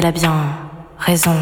elle a bien raison.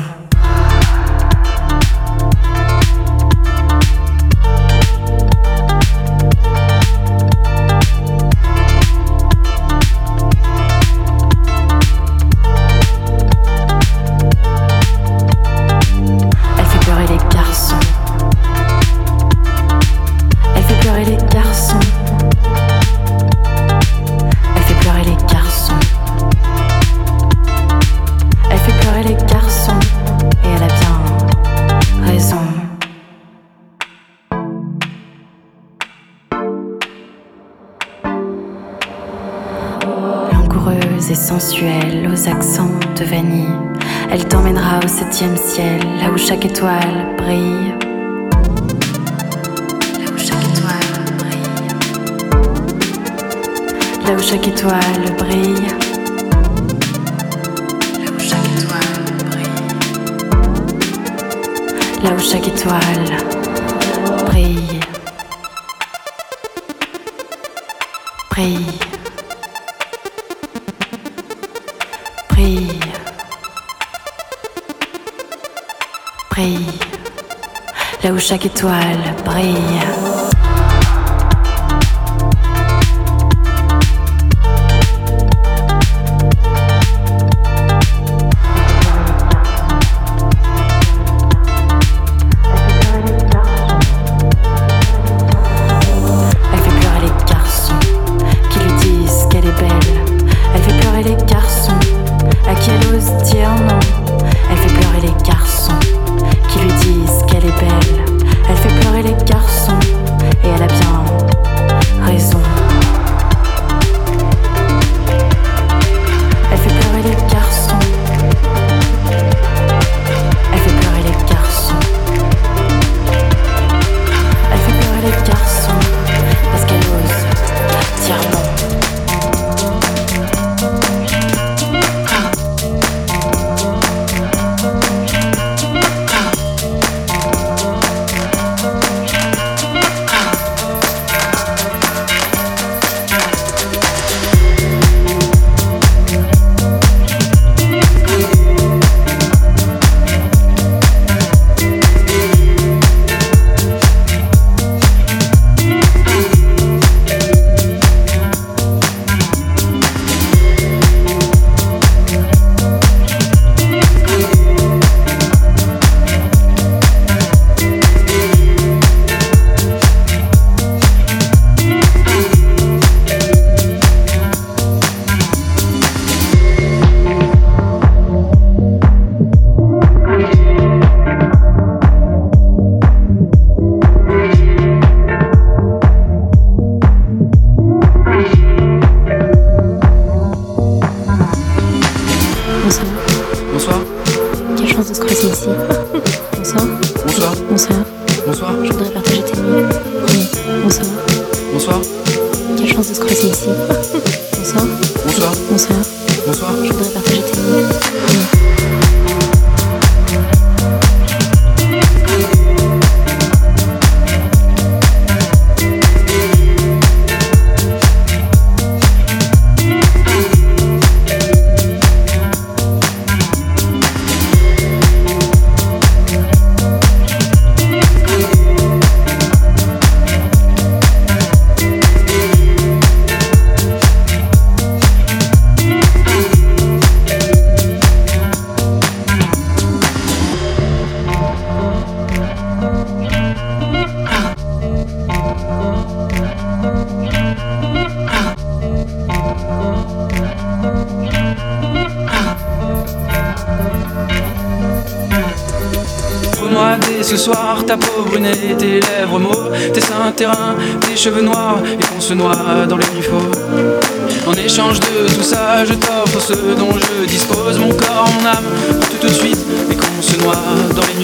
Ciel, là où chaque étoile brille. Là où chaque étoile brille. Là où chaque étoile brille. Là où chaque étoile brille. Là où chaque étoile brille. Brille. Où chaque étoile brille. Bonsoir. Bonsoir. Bonsoir. Je voudrais partager tes nuits. Oui. Bonsoir. Bonsoir. Quelle chance de se croiser ici. Bonsoir. Bonsoir. Bonsoir. Bonsoir. Je voudrais partager tes nuits. Oui. Cheveux noirs et qu'on se noie dans les nuits En échange de tout ça, je t'offre ce dont je dispose, mon corps, mon âme, tout de suite, et qu'on se noie dans les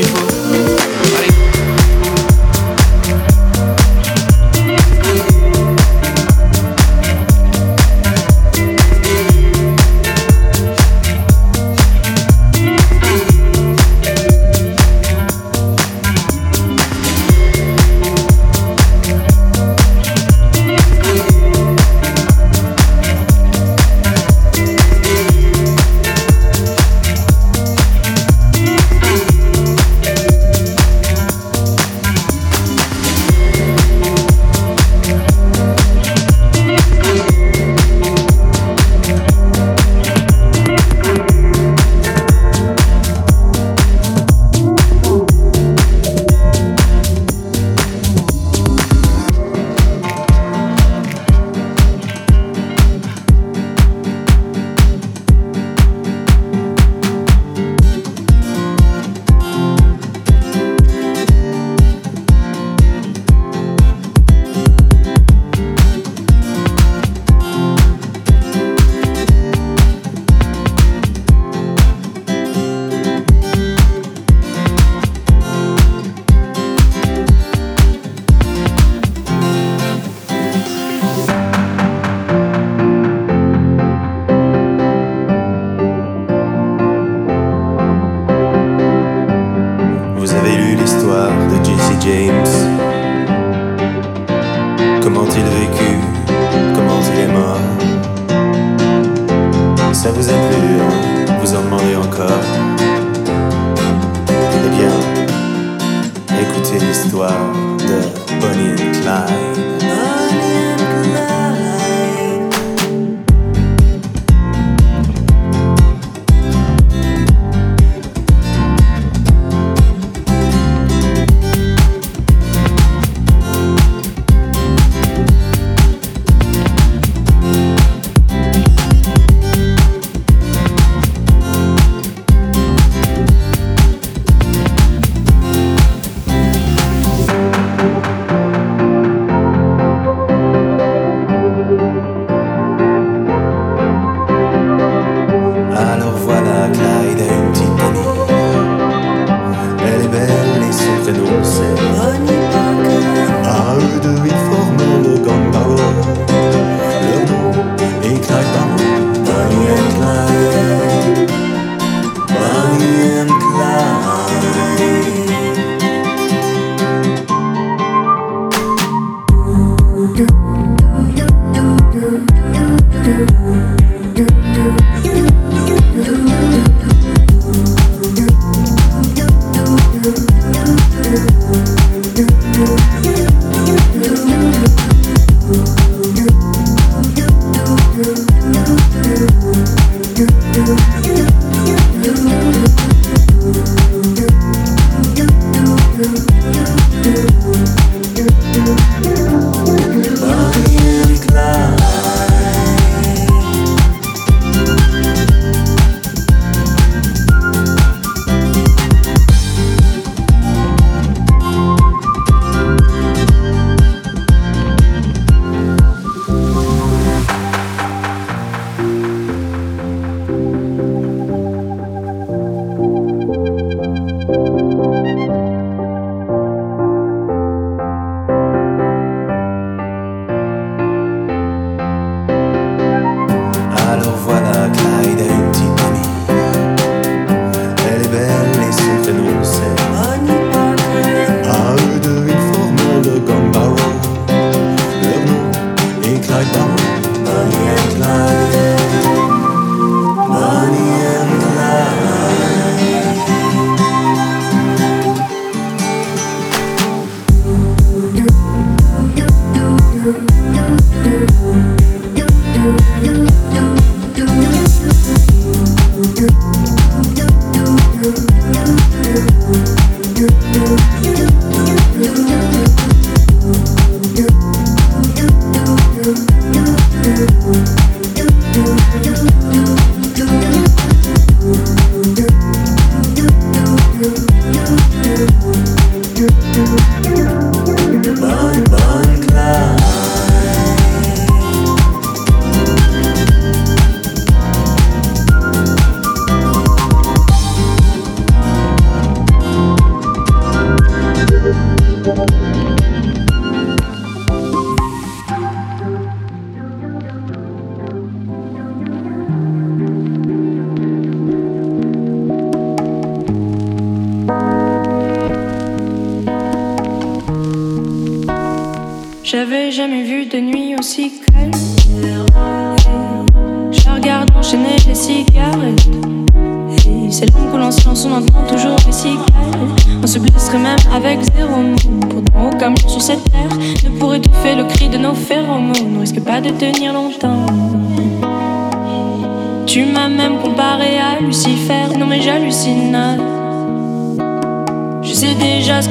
nuits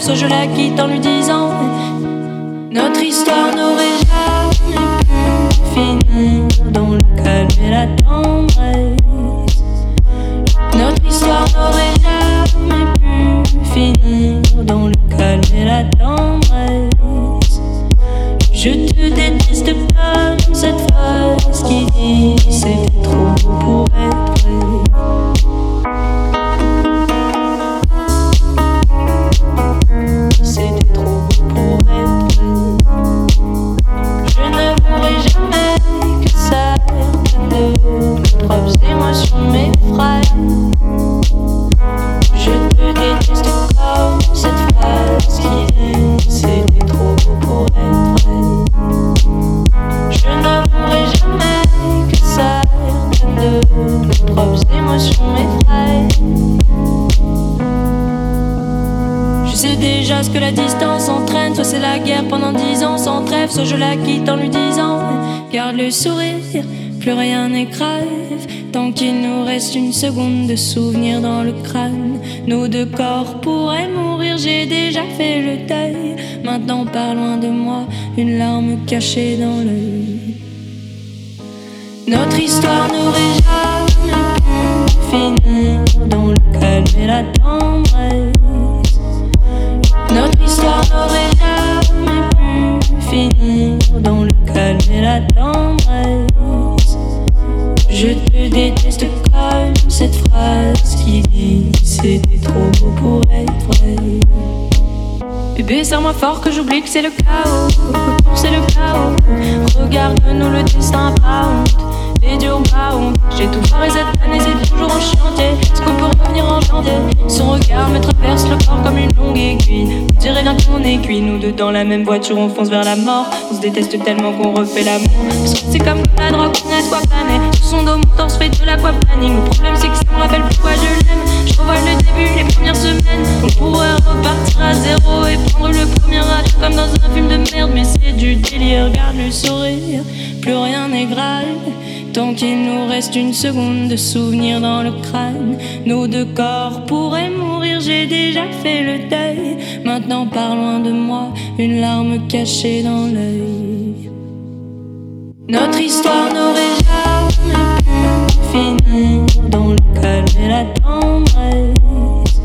soit je la quitte en lui disant Notre histoire n'aurait jamais pu finir dans le calme et la tendresse. Seconde de souvenir dans le crâne, nos deux corps pourraient mourir. J'ai déjà fait le deuil. Maintenant, pas loin de moi, une larme cachée dans l'œil. Notre histoire n'aurait jamais pu finir dans le calme et la tendresse. Notre histoire n'aurait jamais pu finir dans le calme et la tendresse. Je te déteste comme cette phrase qui dit c'était trop beau pour être vrai. Bébé, serre-moi fort que j'oublie que c'est le chaos. C'est le chaos. Regarde-nous le destin pas J'ai tout foiré cette année, c'est toujours en chantier. Est-ce qu'on peut revenir en janvier? Son regard me traverse le corps comme une longue aiguille. On dirait bien qu'on est cuit. Nous deux dans la même voiture, on fonce vers la mort. On se déteste tellement qu'on refait l'amour. C'est comme la drogue, on a planer. Sur son dos, mon torse fait de l'aquaplaning. Le problème, c'est que ça me rappelle pourquoi je l'aime. Je revois le début, les premières semaines. On pourrait repartir à zéro et prendre le premier rage comme dans un film de merde. Mais c'est du délire, garde le sourire. Plus rien n'est grave. Tant qu'il nous reste une seconde de souvenir dans le crâne, nos deux corps pourraient mourir. J'ai déjà fait le deuil. Maintenant, par loin de moi, une larme cachée dans l'œil. Notre histoire n'aurait jamais pu finir dans le calme et la tendresse.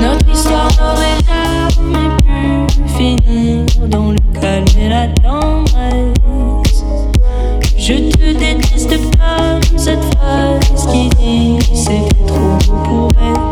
Notre histoire n'aurait jamais pu finir dans le calme et la tendresse. Je te déteste comme cette phrase qui dit c'est trop pour être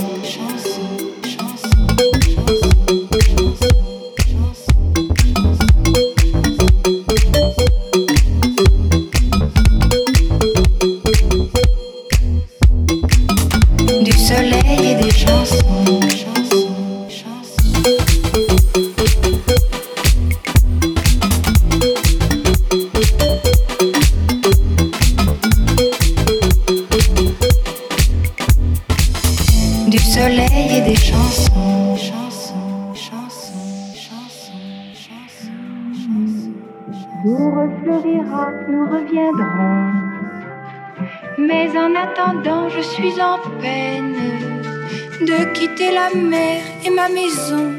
De quitter la mer et ma maison.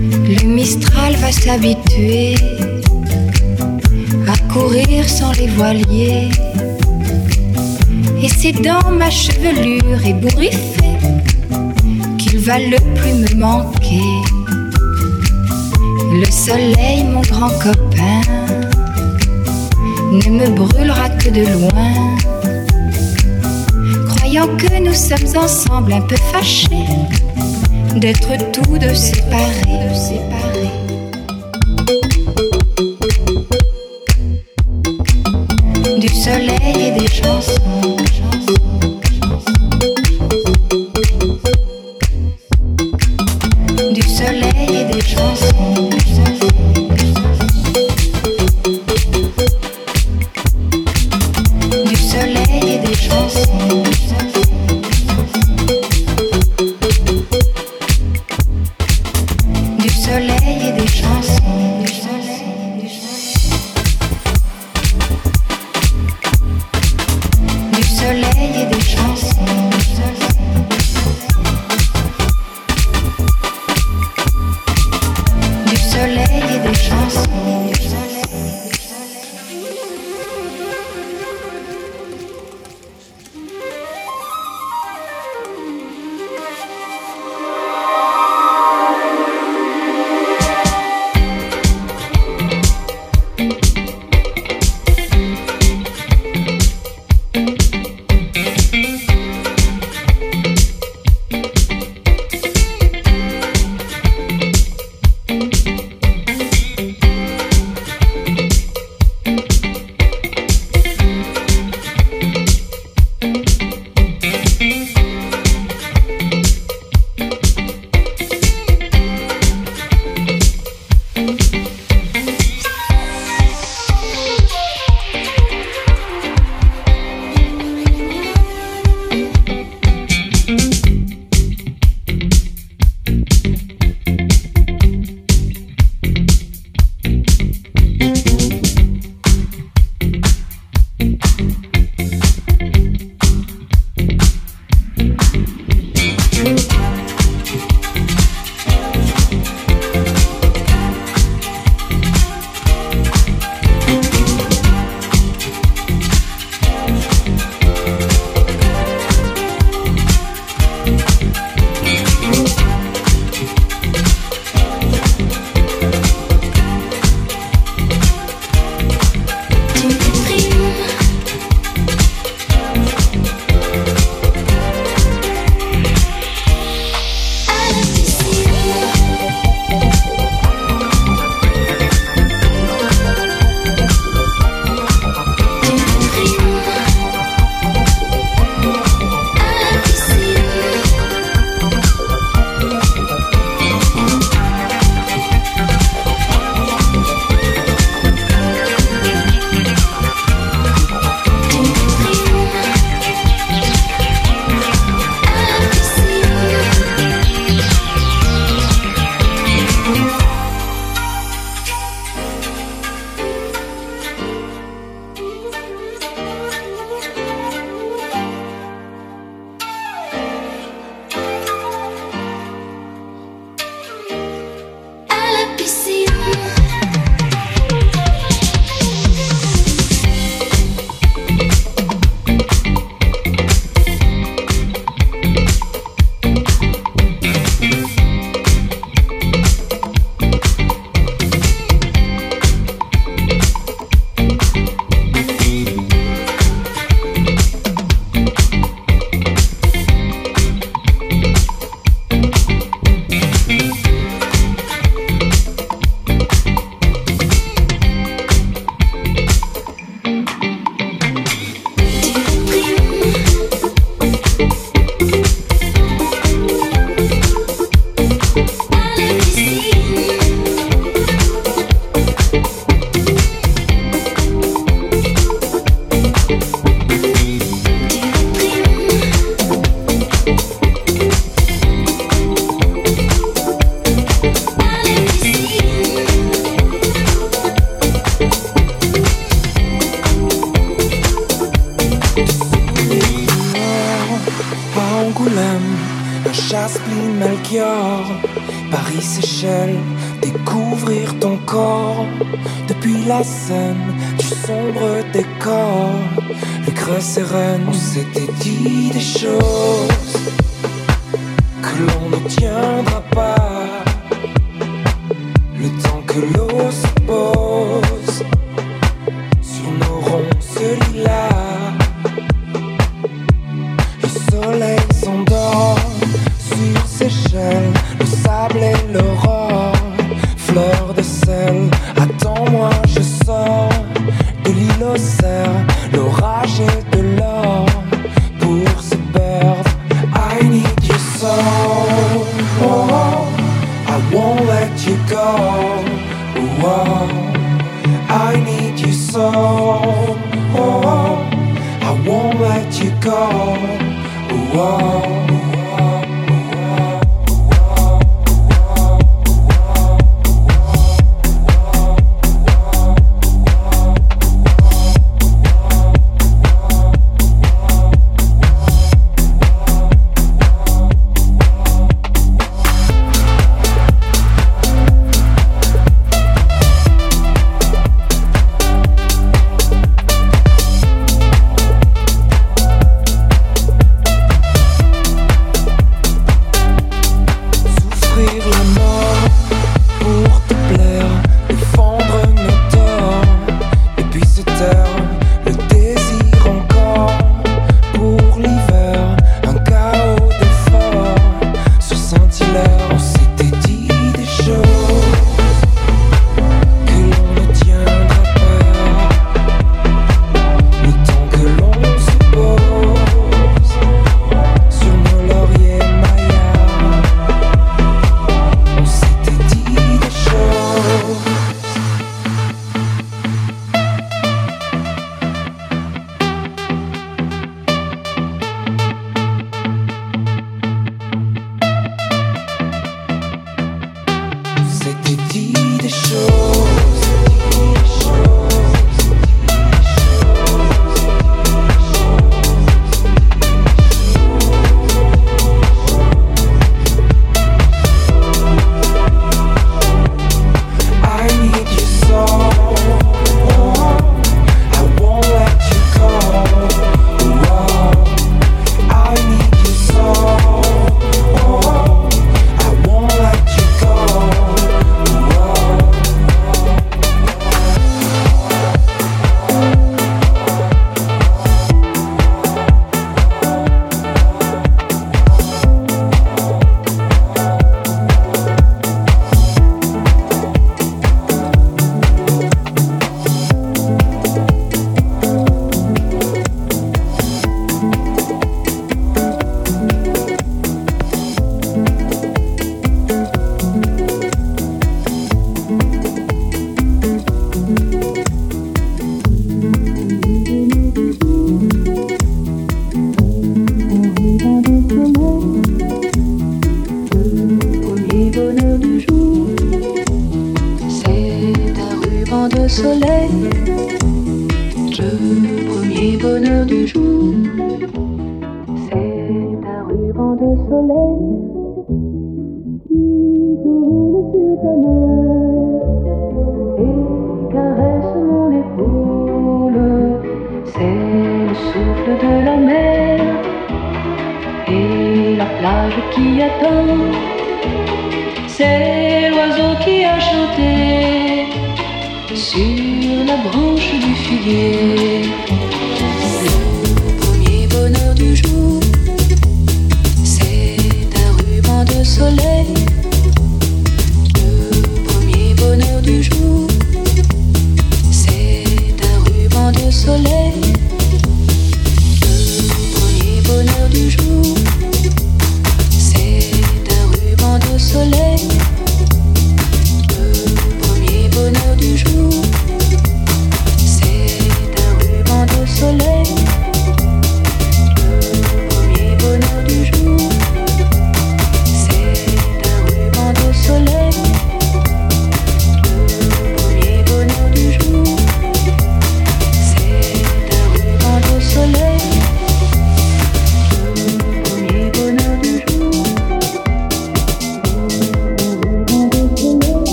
Le Mistral va s'habituer à courir sans les voiliers. Et c'est dans ma chevelure ébouriffée qu'il va le plus me manquer. Le soleil, mon grand copain, ne me brûlera que de loin. Croyant que nous sommes ensemble un peu fâchés d'être tous deux séparés. soleil et des chansons. du sombre décor. les creux sereine, on s'était dit des choses. Oh, oh, oh, I won't let you go. Oh, oh.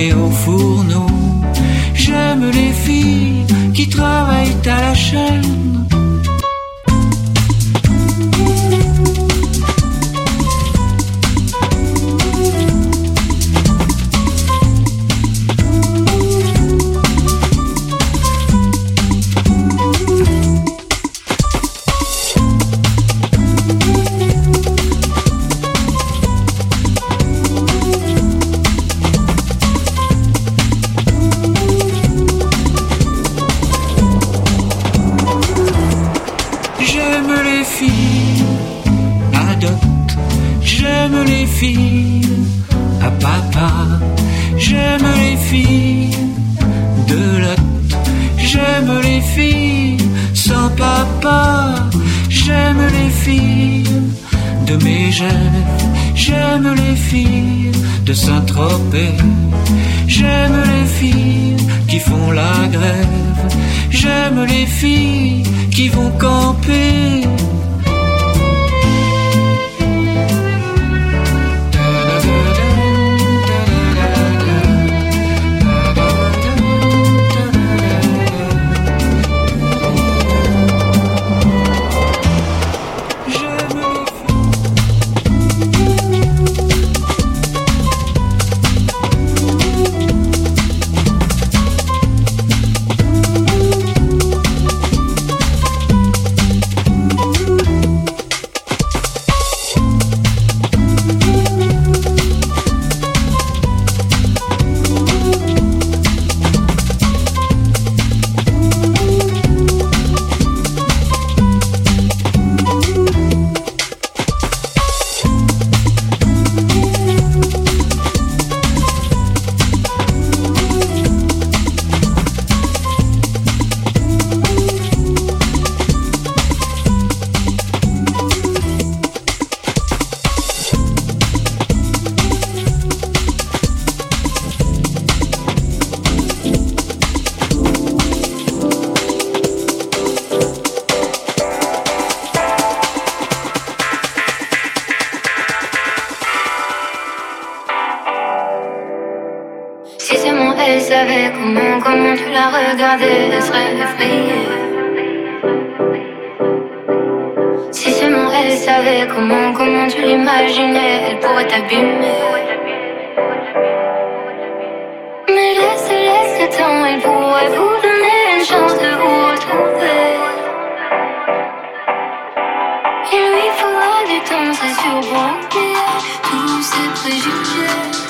Des hauts fourneaux. J'aime les filles qui travaillent à la chaîne. comment, comment tu la regardais, elle serait effrayée. Si seulement elle savait comment, comment tu l'imaginais, elle pourrait t'abîmer. Mais laisse, laisse le temps, elle pourrait vous donner une chance de vous retrouver. Il lui faudra du temps, c'est sûr, pour tous ses préjugés.